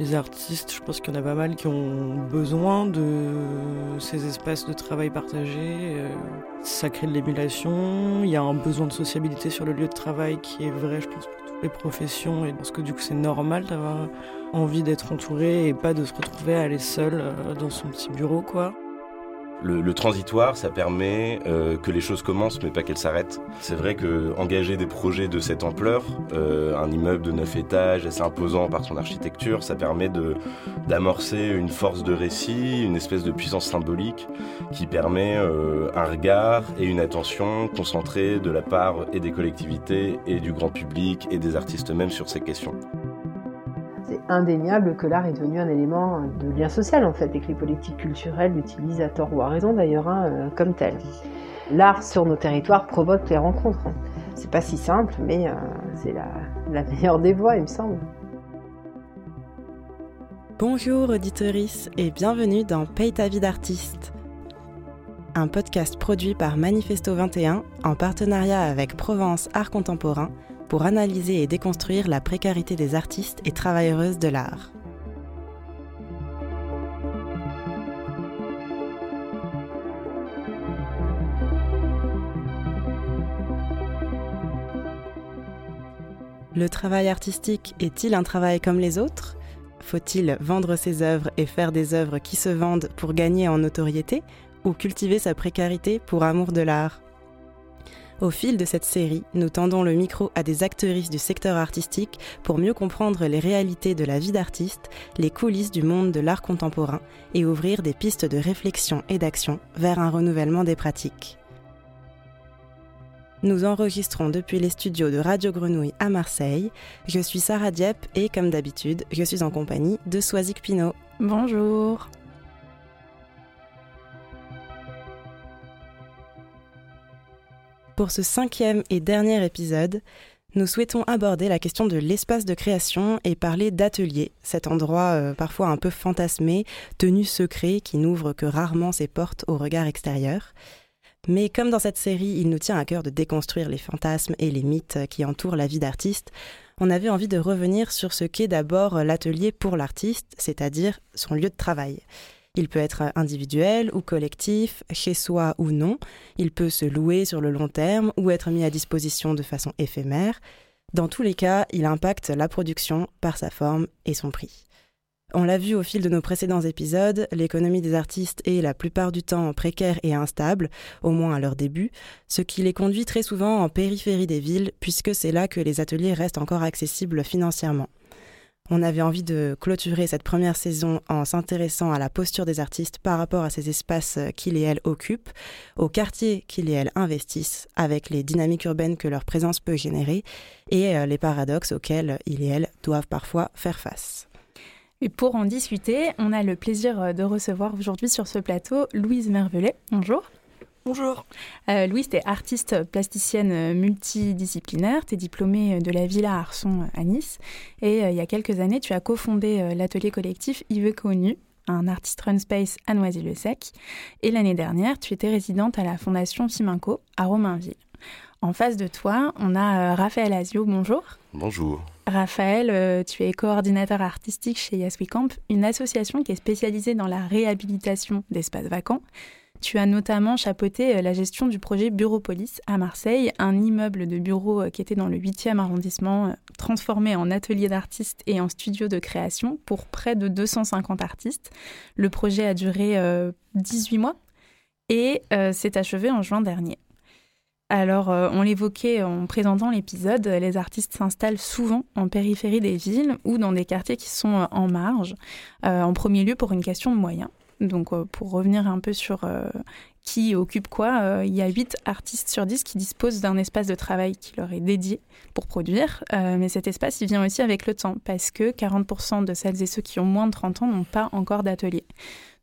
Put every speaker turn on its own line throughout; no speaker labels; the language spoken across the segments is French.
Les artistes, je pense qu'il y en a pas mal qui ont besoin de ces espaces de travail partagés. Euh, ça crée de l'émulation, il y a un besoin de sociabilité sur le lieu de travail qui est vrai, je pense, pour toutes les professions. Et parce que du coup, c'est normal d'avoir envie d'être entouré et pas de se retrouver à aller seul euh, dans son petit bureau, quoi.
Le, transitoire, ça permet euh, que les choses commencent, mais pas qu'elles s'arrêtent. C'est vrai que engager des projets de cette ampleur, euh, un immeuble de neuf étages assez imposant par son architecture, ça permet d'amorcer une force de récit, une espèce de puissance symbolique qui permet euh, un regard et une attention concentrée de la part et des collectivités et du grand public et des artistes eux-mêmes sur ces questions
indéniable que l'art est devenu un élément de lien social en fait et que les politiques culturelles l'utilisent à tort ou à raison d'ailleurs hein, euh, comme tel. L'art sur nos territoires provoque les rencontres. C'est pas si simple, mais euh, c'est la, meilleure des voies, il me semble.
Bonjour auditeurice et bienvenue dans Paye ta vie d'artiste. Un podcast produit par Manifesto 21 en partenariat avec Provence Art Contemporain pour analyser et déconstruire la précarité des artistes et travailleuses de l'art. Le travail artistique est-il un travail comme les autres? Faut-il vendre ses œuvres et faire des œuvres qui se vendent pour gagner en notoriété ou cultiver sa précarité pour amour de l'art? Au fil de cette série, nous tendons le micro à des actrices du secteur artistique pour mieux comprendre les réalités de la vie d'artiste, les coulisses du monde de l'art contemporain et ouvrir des pistes de réflexion et d'action vers un renouvellement des pratiques. Nous enregistrons depuis les studios de Radio Grenouille à Marseille. Je suis Sarah Dieppe et comme d'habitude, je suis en compagnie de Soisic Pinot.
Bonjour.
Pour ce cinquième et dernier épisode, nous souhaitons aborder la question de l'espace de création et parler d'atelier, cet endroit euh, parfois un peu fantasmé, tenu secret, qui n'ouvre que rarement ses portes au regard extérieur. Mais comme dans cette série, il nous tient à cœur de déconstruire les fantasmes et les mythes qui entourent la vie d'artiste, on avait envie de revenir sur ce qu'est d'abord l'atelier pour l'artiste, c'est-à-dire son lieu de travail. Il peut être individuel ou collectif, chez soi ou non. Il peut se louer sur le long terme ou être mis à disposition de façon éphémère. Dans tous les cas, il impacte la production par sa forme et son prix. On l'a vu au fil de nos précédents épisodes, l'économie des artistes est la plupart du temps précaire et instable, au moins à leur début, ce qui les conduit très souvent en périphérie des villes, puisque c'est là que les ateliers restent encore accessibles financièrement. On avait envie de clôturer cette première saison en s'intéressant à la posture des artistes par rapport à ces espaces qu'ils et elles occupent, aux quartiers qu'ils et elles investissent, avec les dynamiques urbaines que leur présence peut générer et euh, les paradoxes auxquels ils et elles doivent parfois faire face.
Et pour en discuter, on a le plaisir de recevoir aujourd'hui sur ce plateau Louise Mervelet. Bonjour.
Bonjour.
Euh, Louise, tu es artiste plasticienne euh, multidisciplinaire. Tu es diplômée euh, de la Villa Arson à Nice. Et il y a quelques années, tu as cofondé l'atelier collectif Yves Connu, un artiste run space à Noisy-le-Sec. Et l'année dernière, tu étais résidente à la fondation Siminco à Romainville. En face de toi, on a Raphaël Azio. Bonjour.
Bonjour.
Raphaël, tu es coordinateur artistique chez Yes Camp, une association qui est spécialisée dans la réhabilitation d'espaces vacants. Tu as notamment chapeauté euh, la gestion du projet Bureaupolis à Marseille, un immeuble de bureaux euh, qui était dans le 8e arrondissement, euh, transformé en atelier d'artistes et en studio de création pour près de 250 artistes. Le projet a duré 18 mois et s'est achevé en juin dernier. Alors, on l'évoquait en présentant l'épisode, les artistes s'installent souvent en périphérie des villes ou dans des quartiers qui sont en marge, en premier lieu pour une question de moyens. Donc, euh, pour revenir un peu sur euh, qui occupe quoi, euh, il y a 8 artistes sur 10 qui disposent d'un espace de travail qui leur est dédié pour produire. mais cet espace, il vient aussi avec le temps, parce que 40% de celles et ceux qui ont moins de 30 ans n'ont pas encore d'atelier.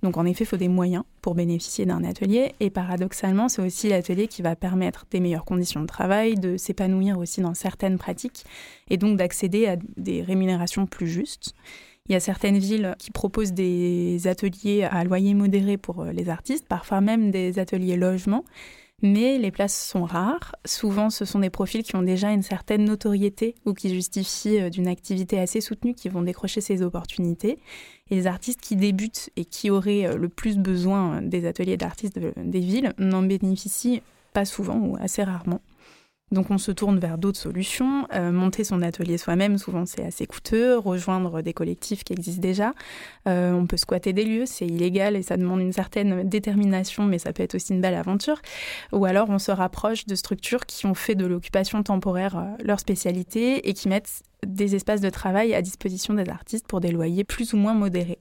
Donc en effet, il faut des moyens pour bénéficier d'un atelier. Et paradoxalement, c'est aussi l'atelier qui va permettre des meilleures conditions de travail, de s'épanouir aussi dans certaines pratiques, et donc d'accéder à des rémunérations plus justes. Il y a certaines villes qui proposent des ateliers à loyer modéré pour euh, les artistes, parfois même des ateliers logement. Mais les places sont rares. Souvent, ce sont des profils qui ont déjà une certaine notoriété ou qui justifient euh, d'une activité assez soutenue qui vont décrocher ces opportunités. Et les artistes qui débutent et qui auraient euh, le plus besoin des ateliers d'artistes des villes n'en bénéficient pas souvent ou assez rarement. Donc on se tourne vers d'autres solutions. Euh, monter son atelier soi-même, souvent c'est assez coûteux. Rejoindre des collectifs qui existent déjà. Euh, on peut squatter des lieux, c'est illégal et ça demande une certaine détermination, mais ça peut être aussi une belle aventure. Ou alors on se rapproche de structures qui ont fait de l'occupation temporaire euh, leur spécialité et qui mettent des espaces de travail à disposition des artistes pour des loyers plus ou moins modérés.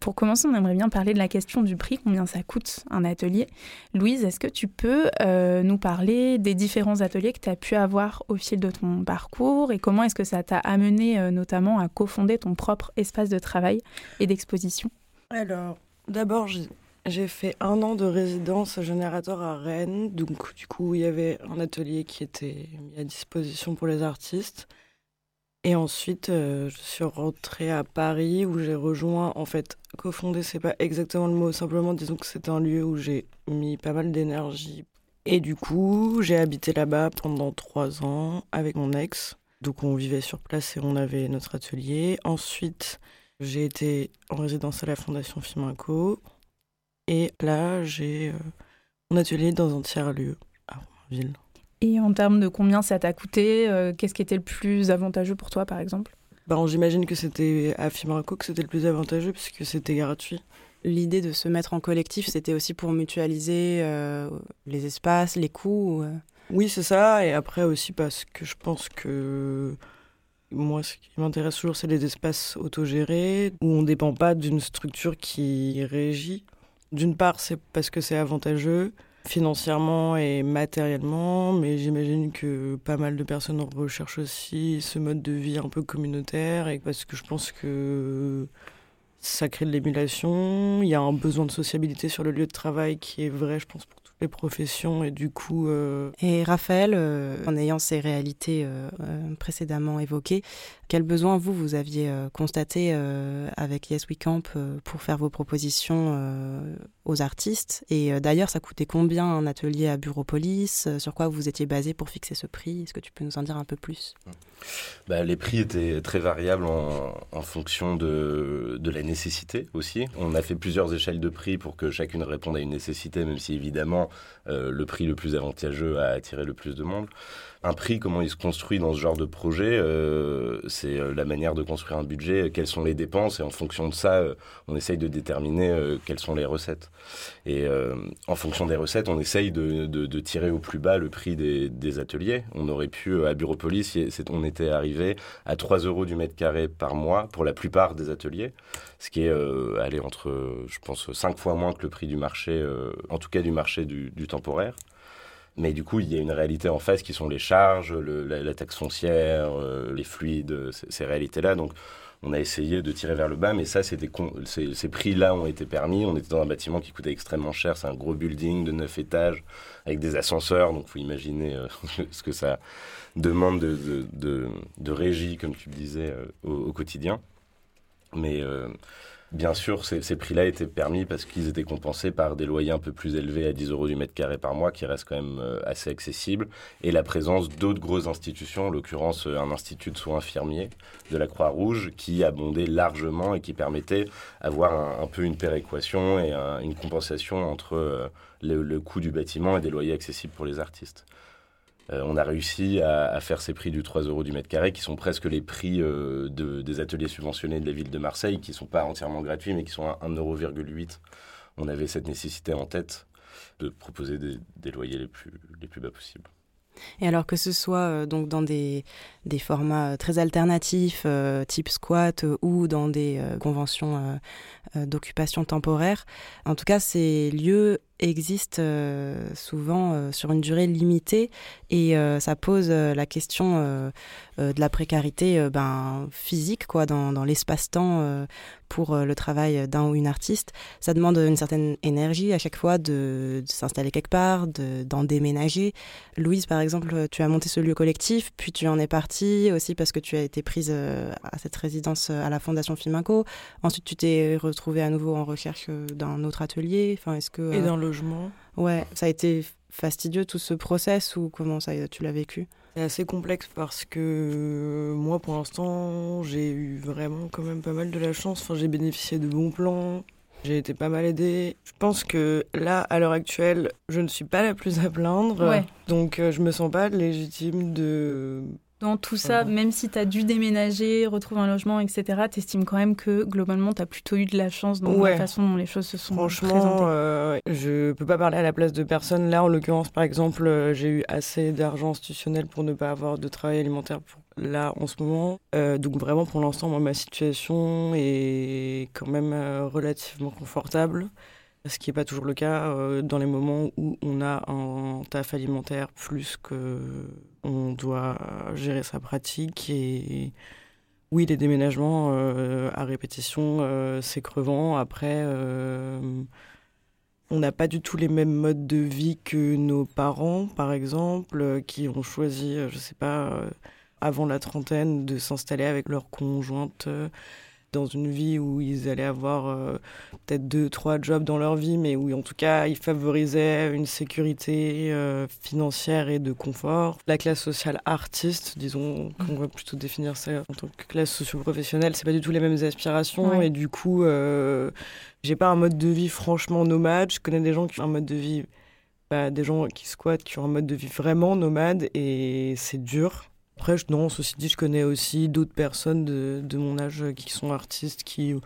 Pour commencer, on aimerait bien parler de la question du prix, combien ça coûte un atelier. Louise, est-ce que tu peux euh, nous parler des différents ateliers que tu as pu avoir au fil de ton parcours et comment est-ce que ça t'a amené euh, notamment à cofonder ton propre espace de travail et d'exposition?
Alors, d'abord, j'ai fait un an de résidence générateur à Rennes. Donc, du coup, il y avait un atelier qui était mis à disposition pour les artistes. Et ensuite, euh, je suis rentrée à Paris où j'ai rejoint, en fait, cofondé, c'est pas exactement le mot, simplement disons que c'est un lieu où j'ai mis pas mal d'énergie. Et du coup, j'ai habité là-bas pendant trois ans avec mon ex. Donc on vivait sur place et on avait notre atelier. Ensuite, j'ai été en résidence à la Fondation Fiminco. Et là, j'ai euh, mon atelier dans un tiers-lieu à Romainville.
Et en termes de combien ça t'a coûté, euh, qu'est-ce qui était le plus avantageux pour toi, par exemple?
Ben, J'imagine que c'était à Fimaraco que c'était le plus avantageux, puisque c'était gratuit.
L'idée de se mettre en collectif, c'était aussi pour mutualiser euh, les espaces, les coûts euh
Oui, c'est ça. Et après aussi parce que je pense que moi, ce qui m'intéresse toujours, c'est les espaces autogérés, où on ne dépend pas d'une structure qui régit. D'une part, c'est parce que c'est avantageux financièrement et matériellement, mais j'imagine que pas mal de personnes recherchent aussi ce mode de vie un peu communautaire, et parce que je pense que ça crée de l'émulation, il y a un besoin de sociabilité sur le lieu de travail qui est vrai, je pense, pour les professions et du coup. Euh,
et Raphaël, euh, en ayant ces réalités euh, précédemment évoquées, quels besoins vous vous aviez constaté avec Yes We Camp pour faire vos propositions aux artistes? Et d'ailleurs, ça coûtait combien un atelier à Bureaupolis Sur quoi vous étiez basé pour fixer ce prix? Est-ce que tu peux nous en dire un peu plus?
Bah, Les prix étaient très variables en, fonction de, la nécessité aussi. On a fait plusieurs échelles de prix pour que chacune réponde à une nécessité, même si évidemment euh, le prix le plus avantageux a attiré le plus de monde. Un prix, comment il se construit dans ce genre de projet, euh, c'est euh, la manière de construire un budget, quelles sont les dépenses, et en fonction de ça, on essaye de déterminer quelles sont les recettes. Et en fonction des recettes, on essaye de, tirer au plus bas le prix des, ateliers. On aurait pu, à Bureaupolis, on était arrivé à 3 euros du mètre carré par mois pour la plupart des ateliers, ce qui est aller entre, je pense, 5 fois moins que le prix du marché, en tout cas du marché du, temporaire. Mais du coup, il y a une réalité en face qui sont les charges, la, taxe foncière, euh, les fluides, ces, réalités-là. Donc, on a essayé de tirer vers le bas, mais ça, ces, prix-là ont été permis. On était dans un bâtiment qui coûtait extrêmement cher. C'est un gros building de 9 étages avec des ascenseurs. Donc, faut imaginer euh, ce que ça demande de, de, régie, comme tu le disais, euh, au, quotidien. Mais Bien sûr, ces, prix-là étaient permis parce qu'ils étaient compensés par des loyers un peu plus élevés à 10 euros du mètre carré par mois, qui restent quand même euh, assez accessibles, et la présence d'autres grosses institutions, en l'occurrence euh, un institut de soins infirmiers de la Croix-Rouge, qui abondait largement et qui permettait d'avoir un, peu une péréquation et une compensation entre euh, le coût du bâtiment et des loyers accessibles pour les artistes. Euh, on a réussi à, faire ces prix du 3 euros du mètre carré, qui sont presque les prix euh, des ateliers subventionnés de la ville de Marseille, qui ne sont pas entièrement gratuits, mais qui sont à 1,8 euro. On avait cette nécessité en tête de proposer des, loyers les plus, bas possibles.
Et alors que ce soit euh, donc dans des, formats très alternatifs, type squat, ou dans des conventions d'occupation temporaire, en tout cas, ces lieux existe euh, souvent euh, sur une durée limitée et euh, ça pose la question de la précarité ben, physique quoi, dans, dans l'espace-temps pour le travail d'un ou une artiste. Ça demande une certaine énergie à chaque fois de, s'installer quelque part, d'en déménager. Louise, par exemple, tu as monté ce lieu collectif, puis tu en es parti aussi parce que tu as été prise à cette résidence à la Fondation Fiminco. Ensuite, tu t'es retrouvée à nouveau en recherche d'un autre atelier. Enfin, est-ce que
et logement.
Ouais, ça a été fastidieux tout ce process ou comment ça tu l'as vécu?
C'est assez complexe parce que moi, pour l'instant, j'ai eu vraiment quand même pas mal de la chance. Enfin, j'ai bénéficié de bons plans. J'ai été pas mal aidée. Je pense que là, à l'heure actuelle, je ne suis pas la plus à plaindre. Donc, euh, je me sens pas légitime de
dans tout ça, même si tu as dû déménager, retrouver un logement, etc., tu estimes quand même que globalement, tu as plutôt eu de la chance dans la façon dont les choses se sont
Franchement,
présentées.
Euh, je peux pas parler à la place de personne. Là, en l'occurrence, par exemple, euh, j'ai eu assez d'argent institutionnel pour ne pas avoir de travail alimentaire pour là en ce moment. Euh, donc vraiment, pour l'instant, ma situation est quand même euh, relativement confortable ce qui n'est pas toujours le cas euh, dans les moments où on a un taf alimentaire plus que on doit gérer sa pratique et oui les déménagements euh, à répétition euh, c'est crevant. Après on n'a pas du tout les mêmes modes de vie que nos parents par exemple qui ont choisi je sais pas avant la trentaine de s'installer avec leur conjointe dans une vie où ils allaient avoir euh, peut-être deux, trois jobs dans leur vie, mais où en tout cas ils favorisaient une sécurité euh, financière et de confort. La classe sociale artiste, disons, qu'on va plutôt définir ça en tant que classe socio-professionnelle, c'est pas du tout les mêmes aspirations et du coup, euh, j'ai pas un mode de vie franchement nomade. Je connais des gens qui ont un mode de vie, bah, des gens qui squattent, qui ont un mode de vie vraiment nomade et c'est dur. Après, non, ceci dit, je connais aussi d'autres personnes de, de, mon âge qui sont artistes, qui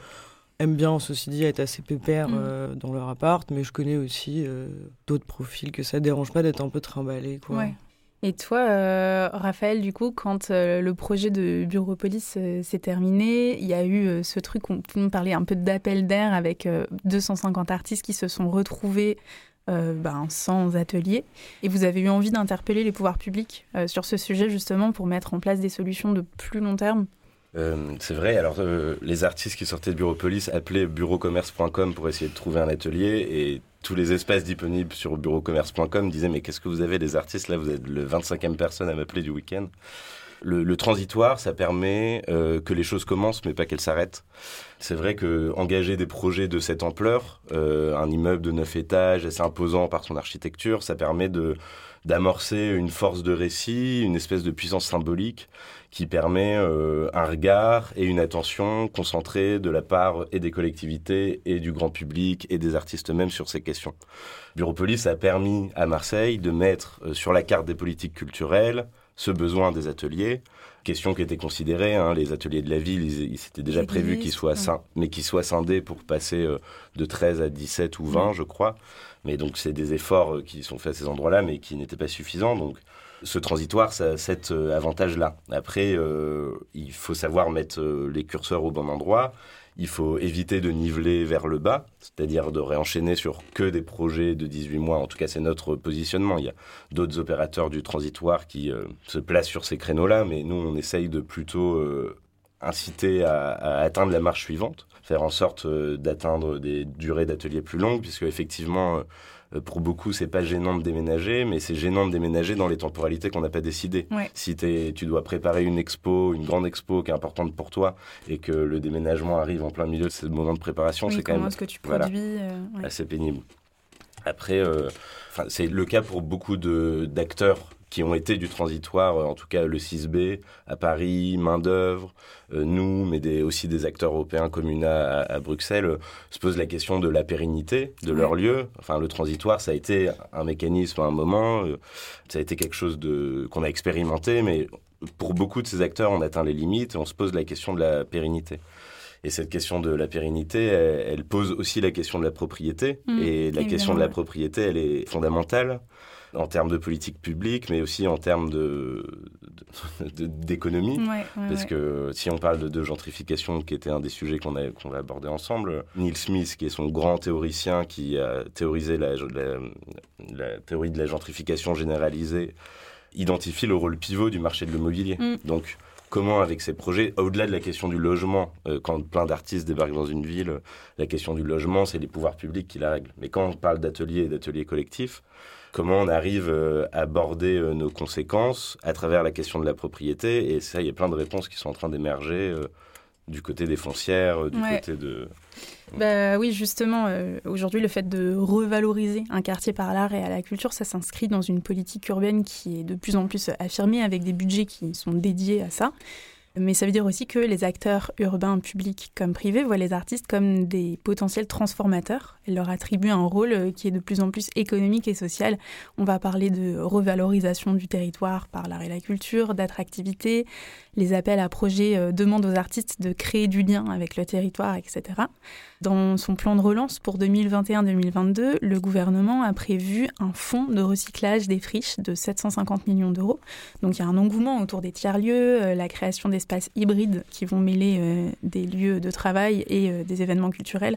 aiment bien, ceci dit, être assez pépères mm. euh, dans leur appart, mais je connais aussi euh, d'autres profils que ça dérange pas d'être un peu trimballé. Quoi.
Ouais. Et toi, euh, Raphaël, du coup, quand le projet de Bureau Police s'est terminé, il y a eu ce truc, on, on parlait un peu d'appel d'air avec 250 artistes qui se sont retrouvés euh, ben, sans atelier. Et vous avez eu envie d'interpeller les pouvoirs publics euh, sur ce sujet justement pour mettre en place des solutions de plus long terme?
Euh, c'est vrai, alors les artistes qui sortaient de Bureau Police appelaient bureaucommerce.com pour essayer de trouver un atelier et tous les espaces disponibles sur bureaucommerce.com disaient mais qu'est-ce que vous avez les artistes? Là, vous êtes le 25e personne à m'appeler du week-end. Le, transitoire, ça permet euh, que les choses commencent, mais pas qu'elles s'arrêtent. C'est vrai que engager des projets de cette ampleur, euh, un immeuble de neuf étages, assez imposant par son architecture, ça permet de d'amorcer une force de récit, une espèce de puissance symbolique qui permet euh, un regard et une attention concentrée de la part et des collectivités et du grand public et des artistes eux-mêmes sur ces questions. Bureau Police a permis à Marseille de mettre sur la carte des politiques culturelles ce besoin des ateliers. Question qui était considérée, hein, les ateliers de la ville, il, s'était déjà prévu qu'ils soient, mais qu'ils soient scindés pour passer euh, de 13 à 17 ou 20, je crois. Mais donc c'est des efforts euh, qui sont faits à ces endroits-là, mais qui n'étaient pas suffisants. Donc ce transitoire, ça a cet euh, avantage-là. Après, il faut savoir mettre les curseurs au bon endroit il faut éviter de niveler vers le bas, c'est-à-dire de réenchaîner sur que des projets de 18 mois. En tout cas, c'est notre positionnement. Il y a d'autres opérateurs du transitoire qui euh, se placent sur ces créneaux-là, mais nous, on essaye de plutôt euh, inciter à, atteindre la marche suivante, faire en sorte euh, d'atteindre des durées d'ateliers plus longues, puisque effectivement, pour beaucoup, c'est pas gênant de déménager, mais c'est gênant de déménager dans les temporalités qu'on n'a pas décidées. Si tu dois préparer une expo, une grande expo qui est importante pour toi, et que le déménagement arrive en plein milieu de ce moment de préparation, c'est quand même
que tu produis,
euh, assez pénible. Après, euh, c'est le cas pour beaucoup d'acteurs qui ont été du transitoire, en tout cas le 6B à Paris, main d'œuvre, euh, nous, mais des, aussi des acteurs européens communs à, Bruxelles, euh, se pose la question de la pérennité de leur lieu. Enfin, le transitoire, ça a été un mécanisme à un moment, euh, ça a été quelque chose de qu'on a expérimenté, mais pour beaucoup de ces acteurs, on atteint les limites et on se pose la question de la pérennité. Et cette question de la pérennité, elle, pose aussi la question de la propriété. Mmh, et la question de la propriété, elle est fondamentale en termes de politique publique, mais aussi en termes de, d'économie. parce que si on parle de, gentrification, qui était un des sujets qu'on, qu'on va aborder ensemble, Neil Smith, qui est son grand théoricien qui a théorisé la, la, théorie de la gentrification généralisée, identifie le rôle pivot du marché de l'immobilier. Mm. Donc, comment avec ces projets, au-delà de la question du logement, euh, quand plein d'artistes débarquent dans une ville, la question du logement, c'est les pouvoirs publics qui la règlent. Mais quand on parle d'ateliers et d'ateliers collectifs, comment on arrive à aborder nos conséquences à travers la question de la propriété. Et ça, il y a plein de réponses qui sont en train d'émerger du côté des foncières, du côté de...
Bah, oui, justement, euh, aujourd'hui, le fait de revaloriser un quartier par l'art et à la culture, ça s'inscrit dans une politique urbaine qui est de plus en plus affirmée avec des budgets qui sont dédiés à ça. Mais ça veut dire aussi que les acteurs urbains, publics comme privés, voient les artistes comme des potentiels transformateurs et leur attribuent un rôle euh, qui est de plus en plus économique et social. On va parler de revalorisation du territoire par l'art et la culture, d'attractivité, les appels à projets euh, demandent aux artistes de créer du lien avec le territoire, etc. Dans son plan de relance pour 2021-2022, le gouvernement a prévu un fonds de recyclage des friches de 750 millions d'euros. Donc il y a un engouement autour des tiers-lieux, euh, la création d'espaces hybrides qui vont mêler euh, des lieux de travail et euh, des événements culturels.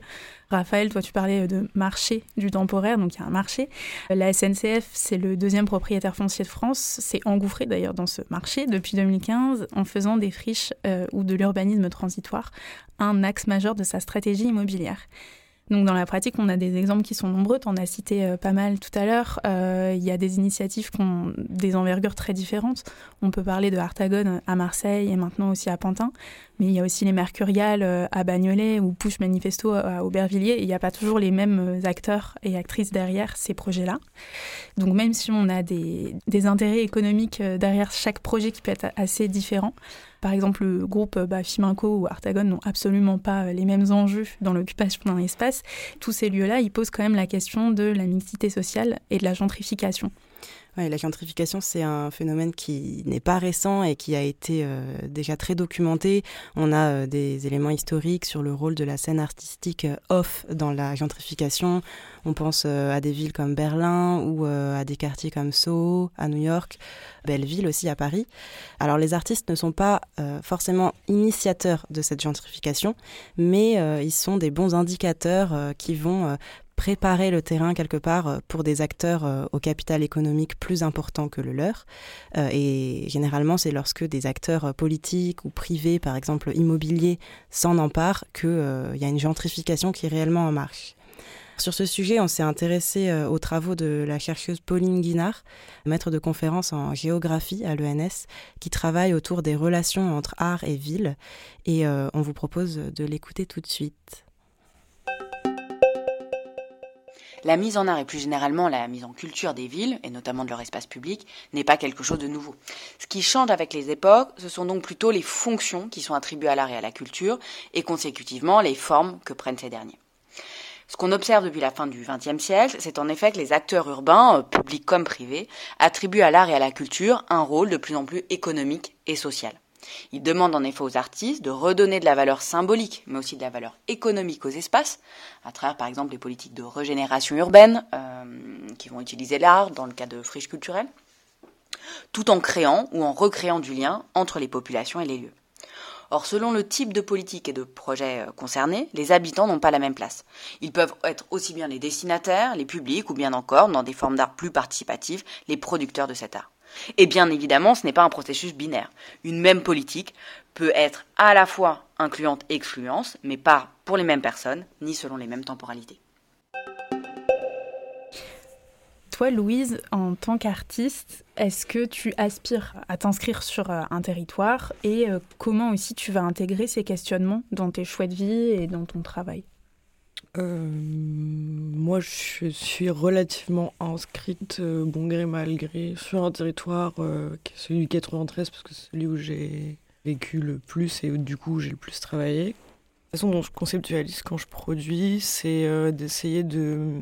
Raphaël, toi tu parlais de marché du temporaire, donc il y a un marché. La SNCF, c'est le deuxième propriétaire foncier de France, s'est engouffré d'ailleurs dans ce marché depuis 2015 en faisant des friches ou de l'urbanisme transitoire un axe majeur de sa stratégie immobilière. Donc dans la pratique, on a des exemples qui sont nombreux. Tu en as cité euh, pas mal tout à l'heure. Euh, il y a des initiatives qui ont des envergures très différentes. On peut parler de Artagone à Marseille et maintenant aussi à Pantin. Mais il y a aussi les Mercuriales euh, à Bagnolet ou Push Manifesto à Aubervilliers. Il n'y a pas toujours les mêmes acteurs et actrices derrière ces projets-là. Donc même si on a des, des intérêts économiques derrière chaque projet qui peut être assez différent, par exemple, le groupe bah, Fiminco ou Artagon n'ont absolument pas euh, les mêmes enjeux dans l'occupation d'un espace. Tous ces lieux-là, ils posent quand même la question de la mixité sociale et de la gentrification.
La gentrification, c'est un phénomène qui n'est pas récent et qui a été euh, déjà très documenté. On a euh, des éléments historiques sur le rôle de la scène artistique off dans la gentrification. On pense euh, à des villes comme Berlin ou euh, à des quartiers comme Soho, à New York, Belleville aussi à Paris. Alors les artistes ne sont pas euh, forcément initiateurs de cette gentrification, mais ils sont des bons indicateurs qui vont préparer le terrain quelque part pour des acteurs au capital économique plus important que le leur. et généralement, c'est lorsque des acteurs politiques ou privés, par exemple immobiliers, s'en emparent qu'il y a une gentrification qui est réellement en marche. Sur ce sujet, on s'est intéressé euh, aux travaux de la chercheuse Pauline Guinard, maître de conférence en géographie à l'ENS, qui travaille autour des relations entre art et ville. Et euh, on vous propose de l'écouter tout de suite.
La mise en art et plus généralement la mise en culture des villes, et notamment de leur espace public, n'est pas quelque chose de nouveau. Ce qui change avec les époques, ce sont donc plutôt les fonctions qui sont attribuées à l'art et à la culture, et consécutivement les formes que prennent ces derniers. Ce qu'on observe depuis la fin du XXe siècle, c'est en effet que les acteurs urbains, euh, publics comme privés, attribuent à l'art et à la culture un rôle de plus en plus économique et social. Ils demandent en effet aux artistes de redonner de la valeur symbolique, mais aussi de la valeur économique aux espaces, à travers par exemple les politiques de régénération urbaine euh, qui vont utiliser l'art dans le cas de friches culturelles, tout en créant ou en recréant du lien entre les populations et les lieux. Or, selon le type de politique et de projet euh, concerné, les habitants n'ont pas la même place. Ils peuvent être aussi bien les destinataires, les publics, ou bien encore, dans des formes d'art plus participatives, les producteurs de cet art. Et bien évidemment, ce n'est pas un processus binaire. Une même politique peut être à la fois incluante et excluante, mais pas pour les mêmes personnes, ni selon les mêmes temporalités.
Toi, Louise, en tant qu'artiste, est-ce que tu aspires à t'inscrire sur euh, un territoire et euh, comment aussi tu vas intégrer ces questionnements dans tes choix de vie et dans ton travail?
Euh, moi, je suis relativement inscrite, bon gré mal gré, sur un territoire qui est celui du 93, parce que c'est celui où j'ai vécu le plus et du coup j'ai le plus travaillé. La façon dont je conceptualise quand je produis, c'est d'essayer de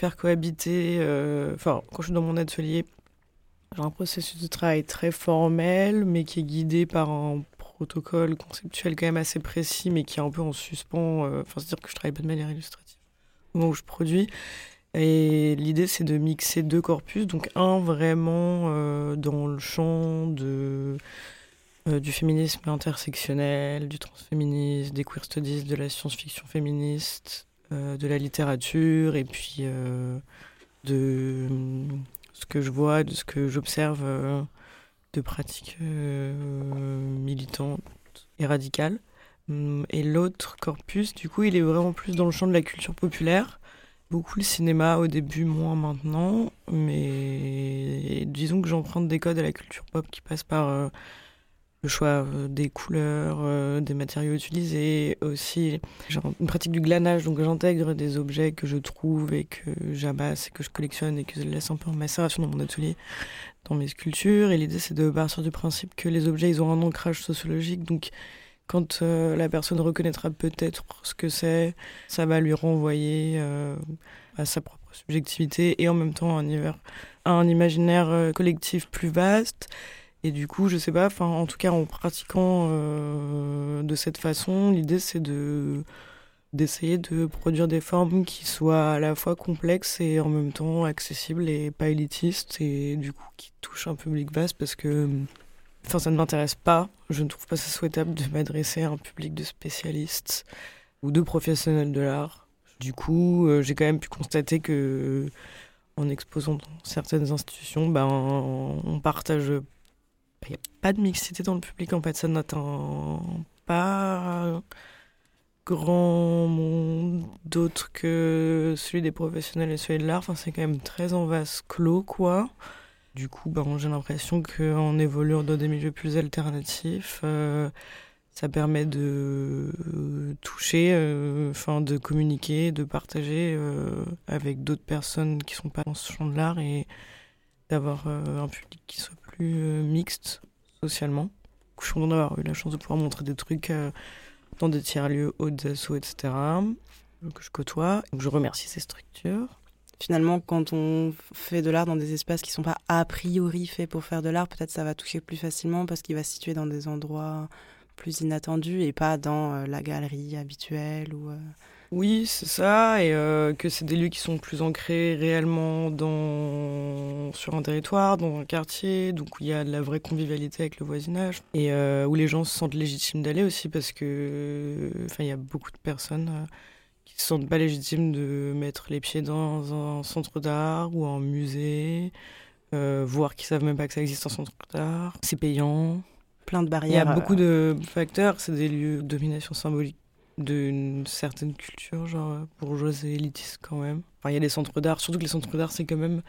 faire cohabiter. Euh, enfin, quand je suis dans mon atelier, j'ai un processus de travail très formel, mais qui est guidé par un protocole conceptuel quand même assez précis, mais qui est un peu en suspens. Euh, enfin, c'est-à-dire que je travaille pas de manière illustrative au où je produis. Et l'idée, c'est de mixer deux corpus. Donc, un vraiment euh, dans le champ de, du féminisme intersectionnel, du transféminisme, des queer studies, de la science-fiction féministe, de la littérature et puis euh, de ce que je vois, de ce que j'observe euh, de pratiques militantes et radicales. Hum, et l'autre corpus, du coup, il est vraiment plus dans le champ de la culture populaire beaucoup le cinéma au début, moins maintenant, mais disons que j'emprunte des codes à la culture pop qui passent par euh, le choix euh, des couleurs, euh, des matériaux utilisés, aussi une pratique du glanage, donc j'intègre des objets que je trouve et que j'amasse et que je collectionne et que je laisse un peu en macération dans mon atelier, dans mes sculptures. Et l'idée c'est de partir du principe que les objets ils ont un ancrage sociologique, donc quand euh, la personne reconnaîtra peut-être ce que c'est, ça va lui renvoyer à sa propre subjectivité et en même temps univers, un imaginaire collectif plus vaste. Et du coup, je sais pas, enfin, en tout cas, en pratiquant de cette façon, l'idée c'est de d'essayer de produire des formes qui soient à la fois complexes et en même temps accessibles et pas élitistes et du coup qui touchent un public vaste parce que Enfin, ça ne m'intéresse pas. Je ne trouve pas ça souhaitable de m'adresser à un public de spécialistes ou de professionnels de l'art. Du coup, euh, j'ai quand même pu constater que, en exposant dans certaines institutions, ben, on partage. N'y a pas de mixité dans le public, en fait. Ça n'atteint pas grand monde d'autre que celui des professionnels et celui de l'art. Enfin, c'est quand même très en vase clos, quoi. Du coup, ben, j'ai l'impression qu'en évoluant dans des milieux plus alternatifs, euh, ça permet de toucher, euh, de communiquer, de partager euh, avec d'autres personnes qui sont pas dans ce champ de l'art et d'avoir un public qui soit plus mixte socialement. Je suis content d'avoir eu la chance de pouvoir montrer des trucs dans des tiers-lieux, hautes assos, etc. que je côtoie. Je remercie ces structures
finalement, quand on fait de l'art dans des espaces qui ne sont pas a priori faits pour faire de l'art, peut-être ça va toucher plus facilement parce qu'il va se situer dans des endroits plus inattendus et pas dans euh, la galerie habituelle ou. Euh,
oui, c'est ça, et euh, que c'est des lieux qui sont plus ancrés réellement dans... sur un territoire, dans un quartier, donc où il y a de la vraie convivialité avec le voisinage, et où les gens se sentent légitimes d'aller aussi, parce que enfin, il y a beaucoup de personnes qui se sentent pas légitimes de mettre les pieds dans un centre d'art ou un musée, euh, voire qui savent même pas que ça existe un centre d'art. C'est payant.
Plein de barrières.
Il y a beaucoup de facteurs. C'est des lieux de domination symbolique d'une certaine culture, genre bourgeoisie élitiste quand même. Enfin, il y a des centres d'art, surtout que les centres d'art, c'est quand même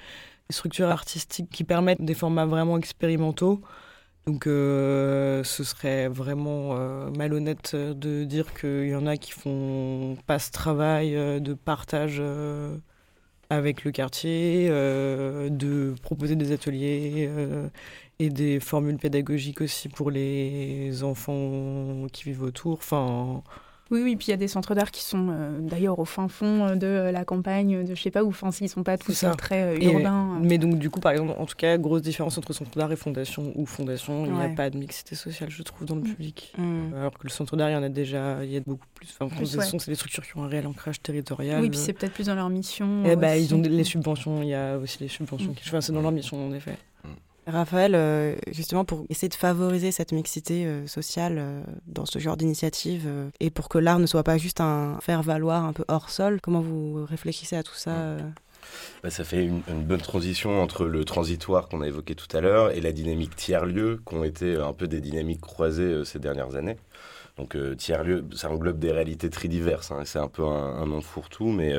des structures artistiques qui permettent des formats vraiment expérimentaux. Donc euh, ce serait vraiment euh, malhonnête de dire qu'il y en a qui font pas ce travail euh, de partage avec le quartier, de proposer des ateliers et des formules pédagogiques aussi pour les enfants qui vivent autour. Enfin,
oui, oui, puis il y a des centres d'art qui sont euh, d'ailleurs au fin fond euh, de euh, la campagne, de je sais pas où, enfin, s'ils sont pas tous très urbains.
Mais donc, du coup, par exemple, en tout cas, grosse différence entre centre d'art et fondation ou fondation, il n'y a pas de mixité sociale, je trouve, dans le mm. public. Mm. Alors que le centre d'art, il y en a déjà, il y a beaucoup plus. Enfin, fondation, c'est des structures qui ont un réel ancrage territorial.
Oui, puis c'est peut-être plus dans leur mission.
Et eh bah, ils ont les subventions, il y a aussi les subventions mm. qui. Enfin, c'est dans leur mission, en effet.
Raphaël, euh, justement pour essayer de favoriser cette mixité euh, sociale euh, dans ce genre d'initiative et pour que l'art ne soit pas juste un faire-valoir un peu hors sol, comment vous réfléchissez à tout ça
bah, ça fait une, bonne transition entre le transitoire qu'on a évoqué tout à l'heure et la dynamique tiers-lieu, qui ont été un peu des dynamiques croisées ces dernières années. Donc tiers-lieu, ça englobe des réalités très diverses. Hein, c'est un peu un, nom fourre-tout, mais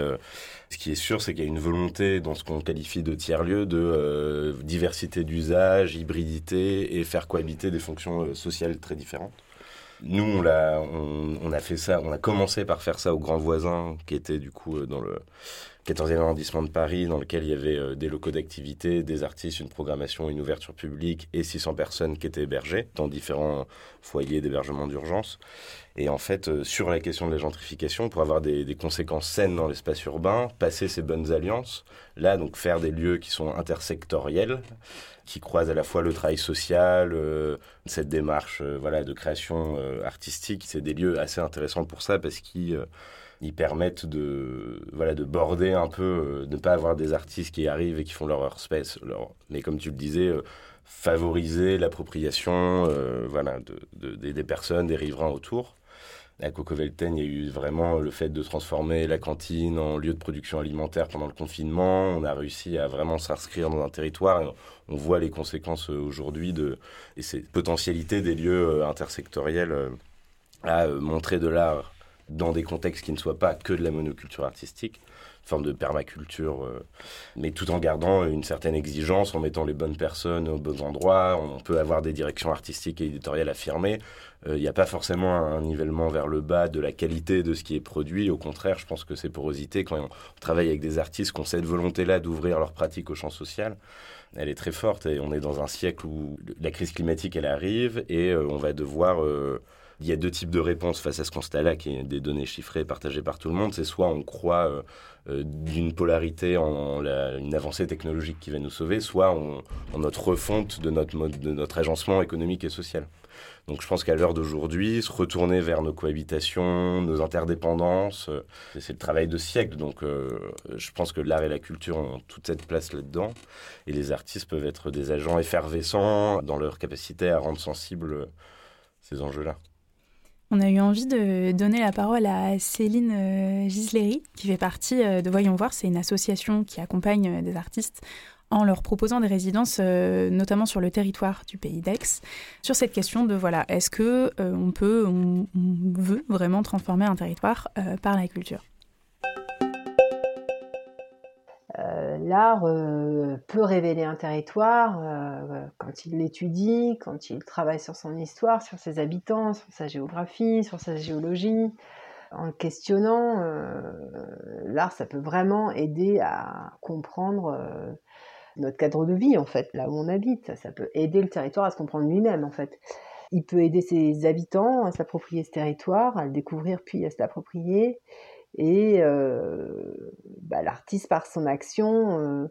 ce qui est sûr, c'est qu'il y a une volonté dans ce qu'on qualifie de tiers-lieu de euh, diversité d'usage, hybridité et faire cohabiter des fonctions euh, sociales très différentes. Nous, on a, on, a fait ça, on a commencé par faire ça au Grand Voisin, qui était du coup euh, dans le 14e arrondissement de Paris, dans lequel il y avait des locaux d'activité, des artistes, une programmation, une ouverture publique et 600 personnes qui étaient hébergées dans différents foyers d'hébergement d'urgence. Et en fait, euh, sur la question de la gentrification, pour avoir des, conséquences saines dans l'espace urbain, passer ces bonnes alliances, là, donc faire des lieux qui sont intersectoriels, qui croisent à la fois le travail social, euh, cette démarche euh, voilà, de création artistique, c'est des lieux assez intéressants pour ça parce qu'ils ils permettent de, voilà, de border un peu, de ne pas avoir des artistes qui arrivent et qui font leur space. Leur... Mais comme tu le disais, favoriser l'appropriation voilà, de, des personnes, des riverains autour. À Cocovelten, il y a eu vraiment le fait de transformer la cantine en lieu de production alimentaire pendant le confinement. On a réussi à vraiment s'inscrire dans un territoire. on voit les conséquences euh, aujourd'hui de et ces potentialités des lieux euh, intersectoriels euh, à montrer de l'art dans des contextes qui ne soient pas que de la monoculture artistique forme de permaculture, euh, mais tout en gardant une certaine exigence, en mettant les bonnes personnes aux bons endroits. On peut avoir des directions artistiques et éditoriales affirmées. Il euh, n'y a pas forcément un nivellement vers le bas de la qualité de ce qui est produit. Au contraire, je pense que c'est porosité, quand on travaille avec des artistes qui ont cette volonté-là d'ouvrir leur pratique au champ social, elle est très forte. Et on est dans un siècle où la crise climatique, elle arrive et euh, on va devoir il y a deux types de réponses face à ce constat-là, qui est des données chiffrées partagées par tout le monde. C'est soit on croit euh, euh, d'une polarité en, une avancée technologique qui va nous sauver, soit en notre refonte de notre mode, de notre agencement économique et social. Donc je pense qu'à l'heure d'aujourd'hui, se retourner vers nos cohabitations, nos interdépendances, euh, c'est le travail de siècle. Donc je pense que l'art et la culture ont toute cette place là-dedans. Et les artistes peuvent être des agents effervescents dans leur capacité à rendre sensibles ces enjeux-là.
On a eu envie de donner la parole à Céline euh, Gisleri, qui fait partie euh, de Voyons Voir. C'est une association qui accompagne euh, des artistes en leur proposant des résidences, notamment sur le territoire du pays d'Aix, sur cette question de voilà, est-ce que on peut, on, veut vraiment transformer un territoire par la culture?
Euh, l'art euh, peut révéler un territoire euh, quand il l'étudie, quand il travaille sur son histoire, sur ses habitants, sur sa géographie, sur sa géologie. En questionnant, l'art, ça peut vraiment aider à comprendre notre cadre de vie, en fait, là où on habite. Ça peut aider le territoire à se comprendre lui-même, en fait. Il peut aider ses habitants à s'approprier ce territoire, à le découvrir puis à se l'approprier. Et euh, bah, l'artiste, par son action, euh,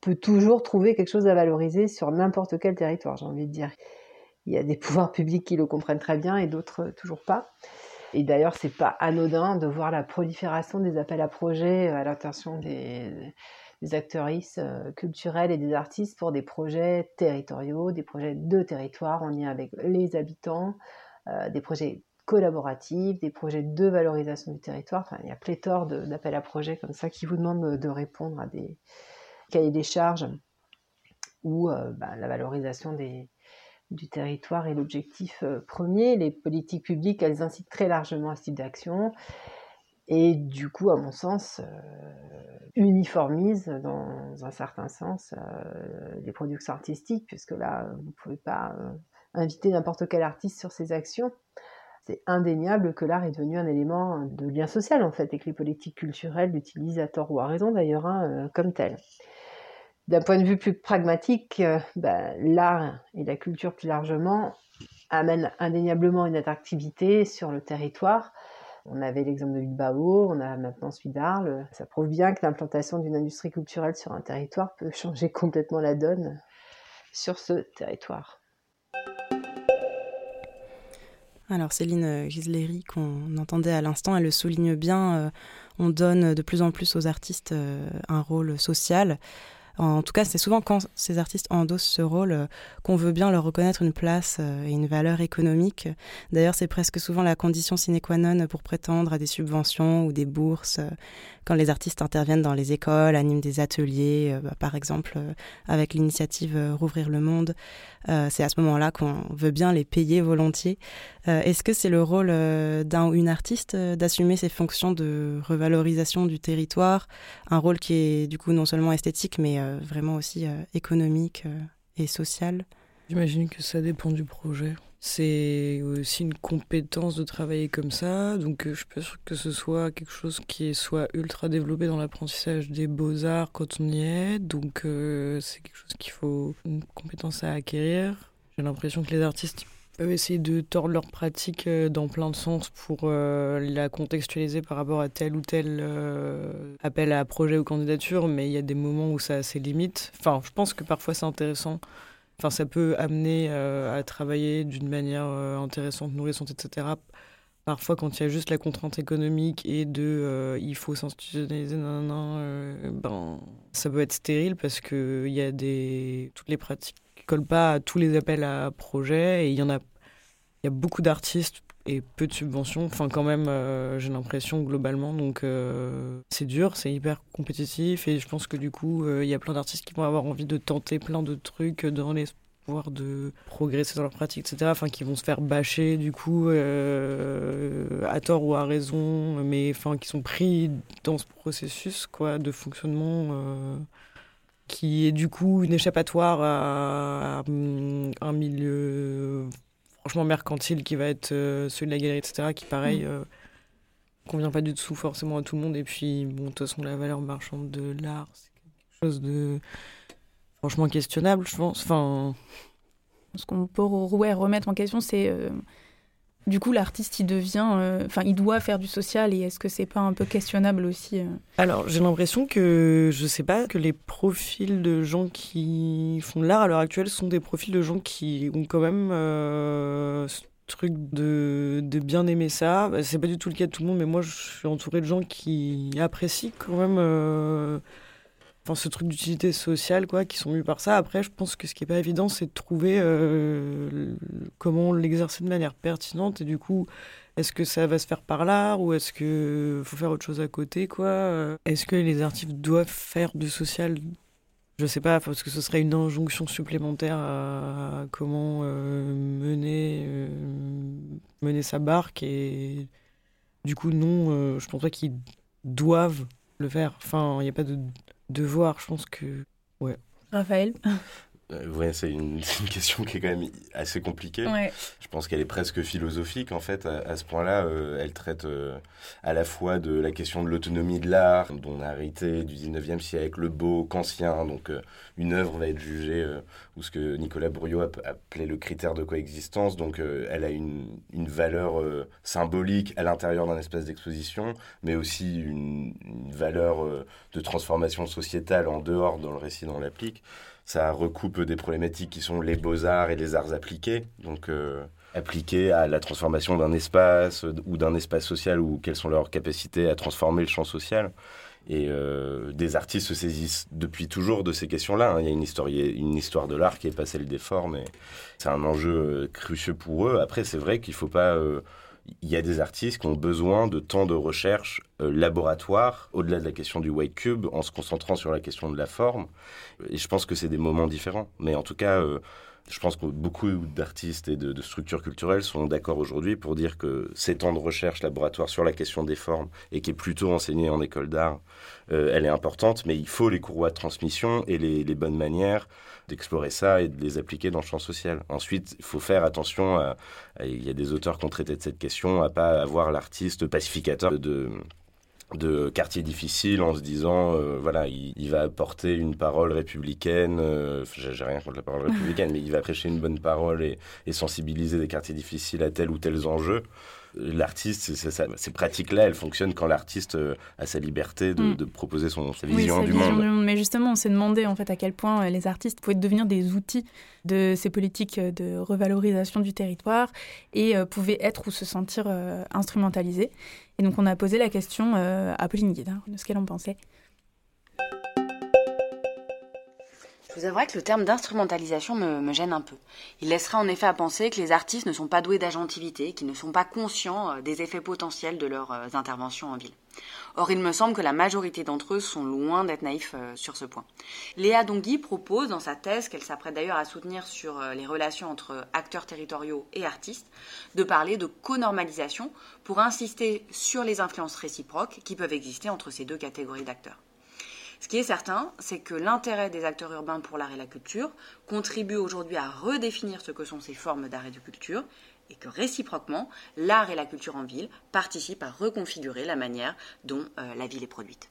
peut toujours trouver quelque chose à valoriser sur n'importe quel territoire, j'ai envie de dire. Il y a des pouvoirs publics qui le comprennent très bien et d'autres euh, toujours pas. Et d'ailleurs, c'est pas anodin de voir la prolifération des appels à projets à l'intention des, des actrices culturelles et des artistes pour des projets territoriaux, des projets de territoire en lien avec les habitants, des projets collaboratives, des projets de valorisation du territoire. Il y a pléthore d'appels à projets comme ça qui vous demandent de répondre à des cahiers des charges où euh, bah, la valorisation du territoire est l'objectif euh, premier. Les politiques publiques, elles incitent très largement à ce type d'action et du coup, à mon sens, euh, uniformisent dans un certain sens les productions artistiques, puisque là, vous ne pouvez pas inviter n'importe quel artiste sur ces actions c'est indéniable que l'art est devenu un élément de lien social en fait et que les politiques culturelles l'utilisent à tort ou à raison d'ailleurs hein, euh, comme tel. D'un point de vue plus pragmatique, euh, bah, l'art et la culture plus largement amènent indéniablement une attractivité sur le territoire. On avait l'exemple de Bilbao, on a maintenant celui d'Arles. Ça prouve bien que l'implantation d'une industrie culturelle sur un territoire peut changer complètement la donne sur ce territoire.
Alors Céline euh, Gisleri, qu'on entendait à l'instant, elle le souligne bien, euh, on donne de plus en plus aux artistes euh, un rôle social. En tout cas, c'est souvent quand ces artistes endossent ce rôle euh, qu'on veut bien leur reconnaître une place euh, et une valeur économique. D'ailleurs, c'est presque souvent la condition sine qua non pour prétendre à des subventions ou des bourses euh, quand les artistes interviennent dans les écoles, animent des ateliers, bah, par exemple avec l'initiative Rouvrir le Monde. c'est à ce moment-là qu'on veut bien les payer volontiers. Est-ce que c'est le rôle d'un ou une artiste d'assumer ces fonctions de revalorisation du territoire, un rôle qui est du coup non seulement esthétique mais vraiment aussi euh, économique euh, et social
J'imagine que ça dépend du projet. C'est aussi une compétence de travailler comme ça, donc je suis pas sûre que ce soit quelque chose qui soit ultra développé dans l'apprentissage des beaux-arts quand on y est, donc c'est quelque chose qu'il faut une compétence à acquérir. J'ai l'impression que les artistes peuvent essayer de tordre leur pratique euh, dans plein de sens pour euh, la contextualiser par rapport à tel ou tel euh, appel à projet ou candidature, mais il y a des moments où ça a ses limites. Enfin, je pense que parfois c'est intéressant. Enfin, ça peut amener à travailler d'une manière intéressante, nourrissante, etc. Parfois, quand il y a juste la contrainte économique et de il faut s'institutionnaliser, ben, ça peut être stérile parce qu'il y a des. Toutes les pratiques collent pas à tous les appels à projets et il y en a il y a beaucoup d'artistes et peu de subventions. Enfin, quand même, euh, j'ai l'impression globalement. Donc, euh, c'est dur, c'est hyper compétitif. Et je pense que du coup, euh, il y a plein d'artistes qui vont avoir envie de tenter plein de trucs dans l'espoir de progresser dans leur pratique, etc. Enfin, qui vont se faire bâcher du coup euh, à tort ou à raison, mais enfin qui sont pris dans ce processus quoi de fonctionnement euh, qui est du coup une échappatoire à, un milieu franchement mercantile qui va être euh, celui de la galerie, etc. Qui pareil. Mmh. convient pas du tout forcément à tout le monde et puis bon de toute façon la valeur marchande de l'art c'est quelque chose de franchement questionnable, je pense. Enfin...
Ce qu'on peut remettre en question, c'est euh, du coup l'artiste, il devient, euh, enfin, il doit faire du social. Et est-ce que c'est pas un peu questionnable aussi euh
Alors, j'ai l'impression que je sais pas que les profils de gens qui font de l'art à l'heure actuelle sont des profils de gens qui ont quand même ce truc de, de bien aimer ça. Bah, c'est pas du tout le cas de tout le monde, mais moi, je suis entouré de gens qui apprécient quand même ce truc d'utilité sociale, quoi, qui sont mus par ça. Après, je pense que ce qui est pas évident, c'est de trouver euh, comment l'exercer de manière pertinente. Et du coup, est-ce que ça va se faire par l'art ou est-ce que faut faire autre chose à côté, quoi? Est-ce que les artistes doivent faire du social? Je sais pas, parce que ce serait une injonction supplémentaire à comment euh, mener, euh, mener sa barque. Et du coup, non, je pense pas qu'ils doivent le faire. Enfin, il n'y a pas de devoir. Je pense que. Ouais.
Raphaël?
Ouais, c'est une, question qui est quand même assez compliquée. Je pense qu'elle est presque philosophique en fait. À, ce point-là, euh, elle traite euh, à la fois de la question de l'autonomie de l'art, dont on a hérité du 19e siècle, le beau kantien. Donc une œuvre va être jugée, ou ce que Nicolas Bourriot appelait le critère de coexistence. Donc elle a une, une valeur symbolique à l'intérieur d'un espace d'exposition, mais aussi une, une valeur de transformation sociétale en dehors dans le récit on l'applique ça recoupe des problématiques qui sont les beaux-arts et les arts appliqués. Donc, euh, appliqués à la transformation d'un espace ou d'un espace social ou quelles sont leurs capacités à transformer le champ social. Et euh, des artistes se saisissent depuis toujours de ces questions-là. Hein. Il y a une histoire, de l'art qui est pas celle des formes. C'est un enjeu euh, crucieux pour eux. Après, c'est vrai qu'il faut pas il y a des artistes qui ont besoin de temps de recherche euh, laboratoire, au-delà de la question du white cube, en se concentrant sur la question de la forme. Et je pense que c'est des moments différents. Mais en tout cas, euh, je pense que beaucoup d'artistes et de, structures culturelles sont d'accord aujourd'hui pour dire que ces temps de recherche laboratoire sur la question des formes, et qui est plutôt enseigné en école d'art, euh, elle est importante, mais il faut les courroies de transmission et les bonnes manières d'explorer ça et de les appliquer dans le champ social. Ensuite, il faut faire attention à, il y a des auteurs qui ont traité de cette question, à pas avoir l'artiste pacificateur de de quartier difficile en se disant euh, voilà il, va apporter une parole républicaine euh, j'ai rien contre la parole républicaine mais il va prêcher une bonne parole et, et sensibiliser des quartiers difficiles à tel ou tels enjeux l'artiste, ces pratiques-là, elles fonctionnent quand l'artiste euh, a sa liberté de, mm. proposer son, sa vision, du, monde.
Mais justement, on s'est demandé en fait à quel point euh, les artistes pouvaient devenir des outils de ces politiques euh, de revalorisation du territoire et pouvaient être ou se sentir instrumentalisés. Et donc, on a posé la question à Pauline Guédin de ce qu'elle en pensait.
Je vous avouerai que le terme d'instrumentalisation me, gêne un peu. Il laissera en effet à penser que les artistes ne sont pas doués d'agentivité, qu'ils ne sont pas conscients euh, des effets potentiels de leurs euh, interventions en ville. Or, il me semble que la majorité d'entre eux sont loin d'être naïfs euh, sur ce point. Léa Dongui propose, dans sa thèse, qu'elle s'apprête d'ailleurs à soutenir sur les relations entre acteurs territoriaux et artistes, de parler de co-normalisation pour insister sur les influences réciproques qui peuvent exister entre ces deux catégories d'acteurs. Ce qui est certain, c'est que l'intérêt des acteurs urbains pour l'art et la culture contribue aujourd'hui à redéfinir ce que sont ces formes d'art et de culture, et que réciproquement, l'art et la culture en ville participent à reconfigurer la manière dont euh, la ville est produite.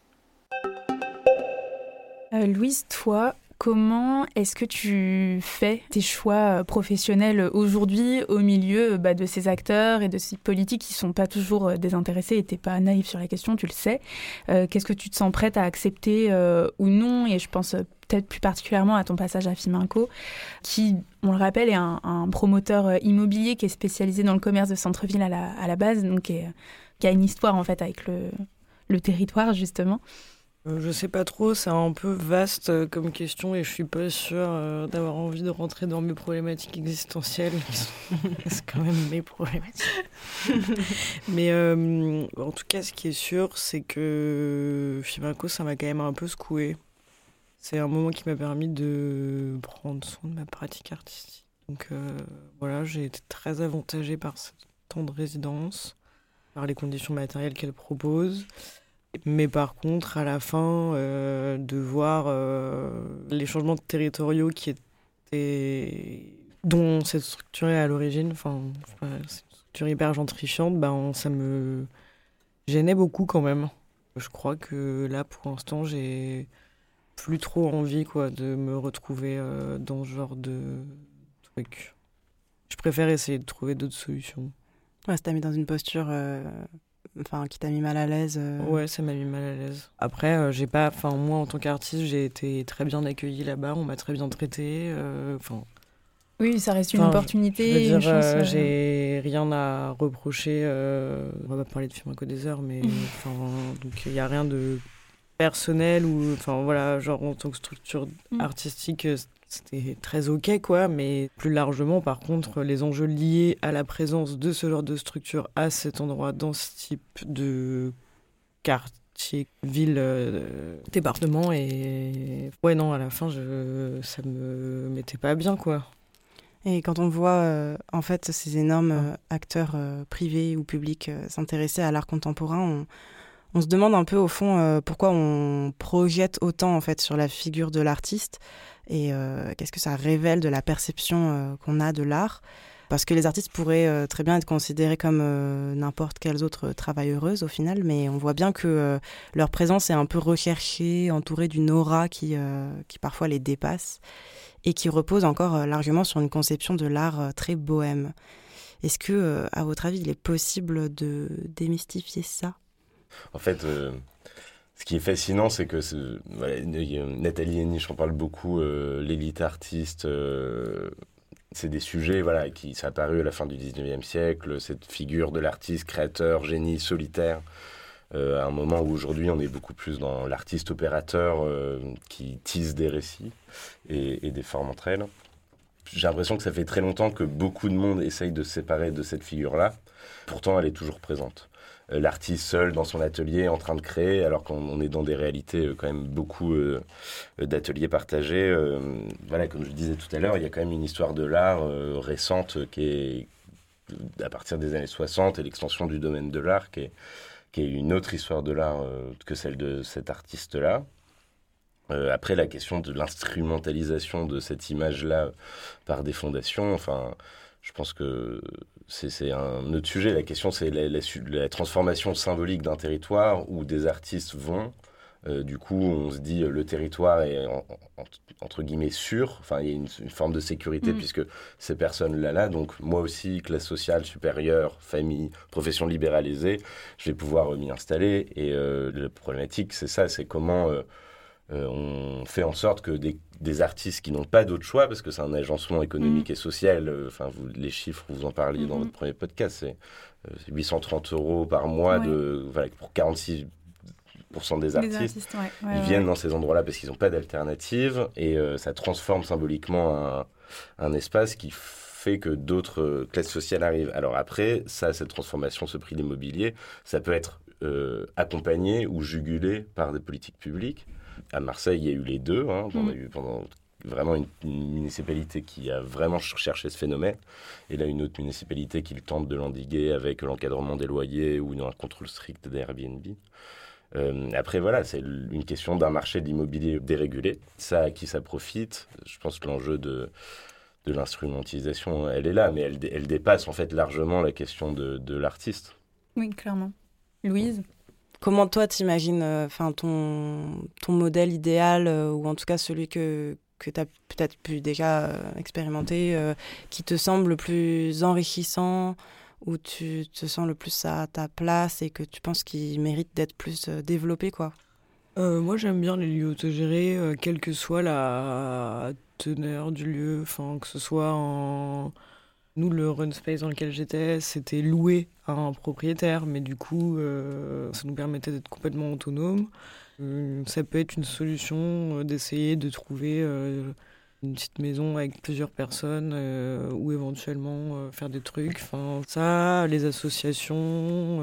Euh, Louise, toi, Comment est-ce que tu fais tes choix euh, professionnels aujourd'hui au milieu bah, de ces acteurs et de ces politiques qui ne sont pas toujours euh, désintéressés et n'es pas naïf sur la question, tu le sais. Euh, qu'est-ce que tu te sens prête à accepter ou non? Et je pense peut-être plus particulièrement à ton passage à Fiminco, qui, on le rappelle, est un, promoteur immobilier qui est spécialisé dans le commerce de centre-ville à la, base, donc qui, a une histoire en fait avec le territoire justement.
Euh, je sais pas trop, c'est un peu vaste euh, comme question et je suis pas sûre euh, d'avoir envie de rentrer dans mes problématiques existentielles c'est quand même mes problématiques. Mais en tout cas, ce qui est sûr, c'est que Fimaco, ça m'a quand même un peu secoué. c'est un moment qui m'a permis de prendre soin de ma pratique artistique. Donc euh, voilà, j'ai été très avantagée par ce temps de résidence, par les conditions matérielles qu'elle propose. Mais par contre, à la fin, euh, de voir euh, les changements territoriaux qui étaient dont cette structure est à l'origine, enfin, c'est structure hyper gentrifiante, ben, ça me gênait beaucoup quand même. Je crois que là, pour l'instant, j'ai plus trop envie quoi, de me retrouver euh, dans ce genre de truc. Je préfère essayer de trouver d'autres solutions.
Ouais, ça t'a mis dans une posture enfin, qui t'a mis mal à l'aise. euh.
Ouais, ça m'a mis mal à l'aise. Après, euh, j'ai pas, enfin moi en tant qu'artiste, j'ai été très bien accueillie là-bas, on m'a très bien traité. euh, Enfin,
Oui, ça reste une opportunité,
je veux dire, euh,
euh,
j'ai rien à reprocher. euh, on va pas parler de film à des heures, mais enfin, donc il y a rien de personnel ou, enfin voilà, genre en tant que structure
Mm.
artistique, euh, c'était très ok quoi. Mais plus largement, par contre, les enjeux liés à la présence de ce genre de structure à cet endroit, dans ce type de quartier, ville, euh, département, et ouais non, à la fin, je, ça me mettait pas bien quoi.
Et quand on voit euh, en fait ces énormes euh, acteurs privés ou publics s'intéresser à l'art contemporain, on, on se demande un peu au fond euh, pourquoi on projette autant en fait sur la figure de l'artiste et euh, qu'est-ce que ça révèle de la perception euh, qu'on a de l'art. Parce que les artistes pourraient très bien être considérés comme n'importe quelles autres travailleuses au final, mais on voit bien que leur présence est un peu recherchée, entourée d'une aura qui, qui parfois les dépasse et qui repose encore largement sur une conception de l'art très bohème. Est-ce que, à votre avis, il est possible de démystifier ça?
En fait, euh, ce qui est fascinant, c'est que voilà, Nathalie Henich en parle beaucoup, euh, l'élite artiste. euh, c'est des sujets voilà, qui sont apparus à la fin du 19e siècle, cette figure de l'artiste, créateur, génie, solitaire. à un moment où aujourd'hui on est beaucoup plus dans l'artiste opérateur qui tisse des récits et, et des formes entre elles. J'ai l'impression que ça fait très longtemps que beaucoup de monde essaye de se séparer de cette figure-là. Pourtant, elle est toujours présente. Euh, L'artiste seul dans son atelier en train de créer, alors qu'on on est dans des réalités euh, quand même beaucoup euh, d'ateliers partagés. voilà, comme je disais tout à l'heure, il y a quand même une histoire de l'art récente qui est à partir des années 60 et l'extension du domaine de l'art qui est, qui est une autre histoire de l'art que celle de cet artiste-là. Après, la question de l'instrumentalisation de cette image-là par des fondations, enfin, je pense que c'est un autre sujet. La question, c'est la, la su- la transformation symbolique d'un territoire où des artistes vont. Euh, du coup, on se dit euh, le territoire est en- en- entre guillemets sûr. Enfin, il y a une, une forme de sécurité
Mhm.
puisque ces personnes-là, là, donc moi aussi, classe sociale supérieure, famille, profession libéralisée, je vais pouvoir euh, m'y installer. Et euh, la problématique, c'est ça, c'est comment euh, euh, on fait en sorte que des, des artistes qui n'ont pas d'autre choix, parce que c'est un agencement économique et social, euh, enfin, les chiffres, vous en parliez dans
Mhm.
votre premier podcast, c'est euh, c'est 830 euros par mois
Ouais.
de, voilà, pour 46% des artistes.
artistes, ouais, ouais,
Ils viennent dans ces endroits-là parce qu'ils n'ont pas d'alternative et euh, ça transforme symboliquement un, un espace qui fait que d'autres euh, classes sociales arrivent. Alors après, ça, cette transformation, ce prix de l'immobilier, ça peut être euh, accompagné ou jugulé par des politiques publiques. À Marseille, il y a eu les deux. Hein. On a
Mm.
eu pendant vraiment une, une municipalité qui a vraiment ch- cherché ce phénomène. Et là, une autre municipalité qui le tente de l'endiguer avec l'encadrement des loyers ou un contrôle strict des Airbnb. Euh, après, voilà, c'est une question d'un marché de l'immobilier dérégulé. Ça, à qui ça profite? Je pense que l'enjeu de, de l'instrumentalisation, elle est là, mais elle dépasse en fait largement la question de, de l'artiste.
Oui, clairement. Louise?
Comment toi t'imagines euh, enfin ton, ton modèle idéal, euh, ou en tout cas celui que, que tu as peut-être pu déjà euh, expérimenter, qui te semble le plus enrichissant, où tu te sens le plus à ta place et que tu penses qu'il mérite d'être plus développé quoi?
Moi, j'aime bien les lieux autogérés, quelle que soit la teneur du lieu, enfin, que ce soit en... Nous, le run space dans lequel j'étais, c'était loué à un propriétaire, mais du coup, euh, ça nous permettait d'être complètement autonome. Euh, ça peut être une solution euh, d'essayer de trouver une petite maison avec plusieurs personnes ou éventuellement faire des trucs. Enfin, ça, les associations,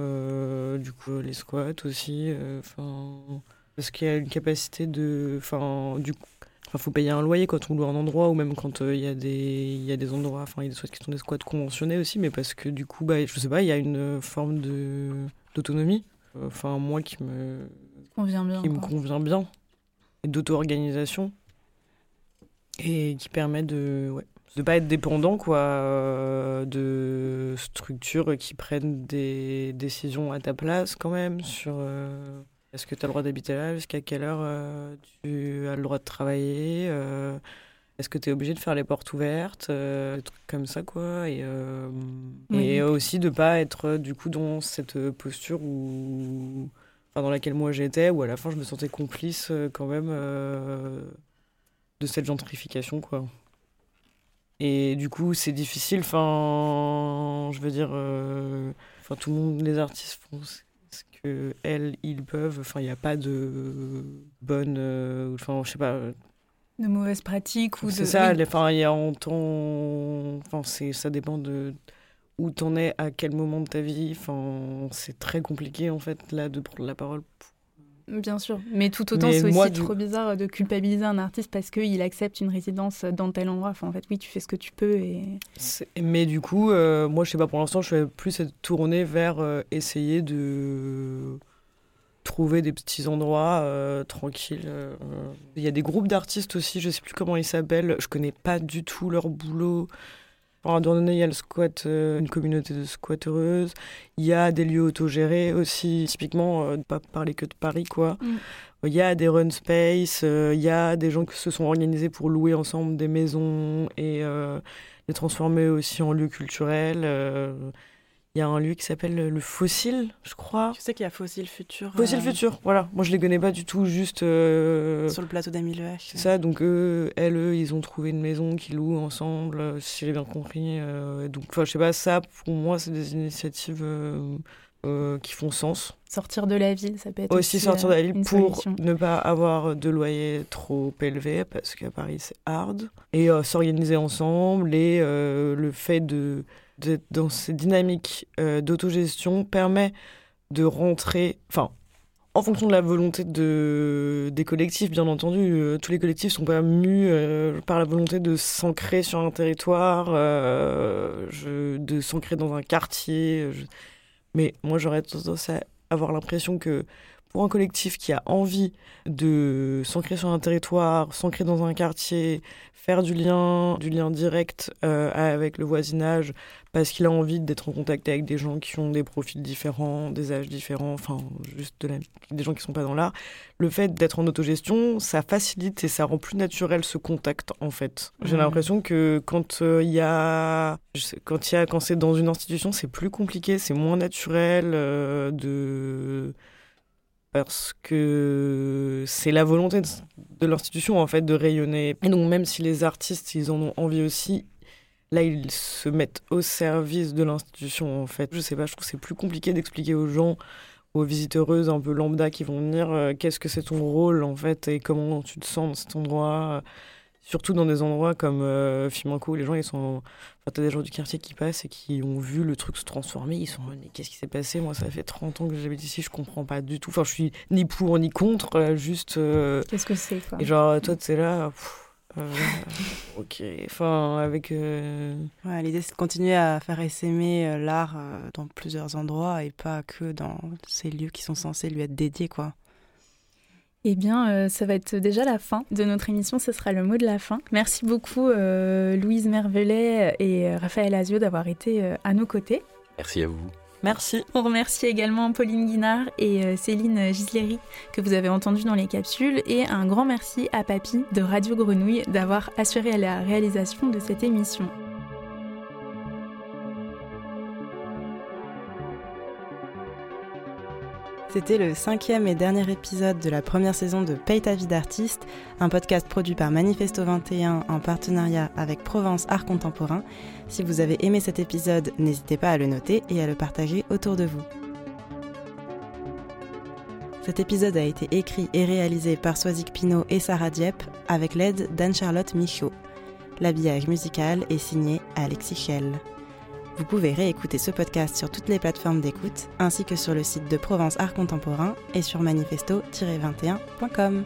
du coup, les squats aussi. Enfin, Parce qu'il y a une capacité de. Enfin, du Enfin, faut payer un loyer quand on loue un endroit ou même quand il y a des il y a des endroits enfin il y a des squats qui sont des squats conventionnés aussi mais parce que du coup bah je sais pas il y a une forme de d'autonomie enfin moi qui me
convient bien
qui me convient bien. Et d'auto-organisation. Et qui permet de ouais, de pas être dépendant quoi euh, de structures qui prennent des décisions à ta place quand même sur euh, est-ce que tu as le droit d'habiter là? Jusqu'à quelle heure euh, tu as le droit de travailler est-ce que tu es obligé de faire les portes ouvertes des trucs comme ça quoi? Et, et aussi de pas être du coup dans cette posture où enfin, dans laquelle moi j'étais où à la fin je me sentais complice quand même de cette gentrification quoi. Et du coup, c'est difficile. Enfin, je veux dire, euh, enfin, tout le monde, les artistes font que elles, ils peuvent. Enfin, il n'y a pas de bonne, euh, enfin, je sais pas.
De mauvaises pratiques ou de.
C'est ça. Enfin, il y a en temps. Enfin, ça dépend de où t'en es, à quel moment de ta vie. Enfin, c'est très compliqué en fait là de prendre la parole
Bien sûr, mais tout autant c'est aussi trop bizarre de culpabiliser un artiste parce qu'il accepte une résidence dans tel endroit. Enfin, en fait, oui, tu fais ce que tu peux. Et...
Mais du coup, euh, moi, je sais pas, pour l'instant, je suis plus tournée vers euh, essayer de trouver des petits endroits euh, tranquilles. Il y a des groupes d'artistes aussi, je sais plus comment ils s'appellent, je connais pas du tout leur boulot. À Douarnenez, il y a le squat, euh, une communauté de squatteuses. Il y a des lieux autogérés aussi, typiquement, euh, pas parler que de Paris, quoi. Mm. Il y a des run space, euh, il y a des gens qui se sont organisés pour louer ensemble des maisons et les transformer aussi en lieux culturels. Il y a un lieu qui s'appelle le Fossile, je crois.
Tu sais qu'il y a Fossile Futur.
Fossile euh, Futur, voilà. Moi, je les connais pas du tout, juste. Euh,
Sur le plateau d'Amile
C'est ça, donc eux, elles, eux, ils ont trouvé une maison qu'ils louent ensemble, euh, si j'ai bien compris. donc, enfin, je sais pas, ça, pour moi, c'est des initiatives qui font sens.
Sortir de la ville, ça peut être.
Aussi, sortir de la ville pour ne pas avoir de loyer trop élevé, parce qu'à Paris, c'est hard. Et s'organiser ensemble, et le fait de dans ces dynamiques euh, d'autogestion permet de rentrer, enfin, en fonction de la volonté de, des collectifs, bien entendu, euh, tous les collectifs sont pas mus euh, par la volonté de s'ancrer sur un territoire, de s'ancrer dans un quartier. Mais moi, j'aurais tendance à avoir l'impression que pour un collectif qui a envie de s'ancrer sur un territoire, s'ancrer dans un quartier, faire du lien, du lien direct euh, avec le voisinage, parce qu'il a envie d'être en contact avec des gens qui ont des profils différents, des âges différents, enfin juste des gens qui sont pas dans l'art. Le fait d'être en autogestion, ça facilite et ça rend plus naturel ce contact en fait. J'ai mmh. l'impression que quand euh, il y a, quand il y a, quand c'est dans une institution, c'est plus compliqué, c'est moins naturel euh, de parce que c'est la volonté de, l'institution en fait de rayonner. Et donc même si les artistes ils en ont envie aussi, là ils se mettent au service de l'institution en fait. Je sais pas, je trouve que c'est plus compliqué d'expliquer aux gens, aux visiteuses un peu lambda qui vont venir, euh, qu'est-ce que c'est ton rôle en fait et comment tu te sens dans cet endroit surtout dans des endroits comme euh, Fimanco où les gens ils sont enfin t'as des gens du quartier qui passent et qui ont vu le truc se transformer ils sont mais qu'est-ce qui s'est passé? Moi ça fait 30 ans que j'habite ici je comprends pas du tout enfin je suis ni pour ni contre euh, juste euh,
qu'est-ce que c'est
et genre toi tu es là euh, ok, enfin avec. Ouais,
l'idée c'est de continuer à faire essaimer l'art dans plusieurs endroits et pas que dans ces lieux qui sont censés lui être dédiés, quoi.
Eh bien, euh, ça va être déjà la fin de notre émission. Ce sera le mot de la fin. Merci beaucoup, euh, Louise Mervelet et euh, Raphaël Azio, d'avoir été à nos côtés.
Merci à vous.
Merci.
On remercie également Pauline Guinard et Céline Gisleri que vous avez entendu dans les capsules et un grand merci à Papy de Radio Grenouille d'avoir assuré la réalisation de cette émission.
C'était le cinquième et dernier épisode de la première saison de Paye ta vie d'artiste, un podcast produit par Manifesto 21 en partenariat avec Provence Art Contemporain. Si vous avez aimé cet épisode, n'hésitez pas à le noter et à le partager autour de vous. Cet épisode a été écrit et réalisé par Soisic Pinault et Sarah Dieppe avec l'aide d'Anne-Charlotte Michaud. L'habillage musical est signé Alexis Schell. Vous pouvez réécouter ce podcast sur toutes les plateformes d'écoute, ainsi que sur le site de Provence Art Contemporain et sur manifesto-21.com.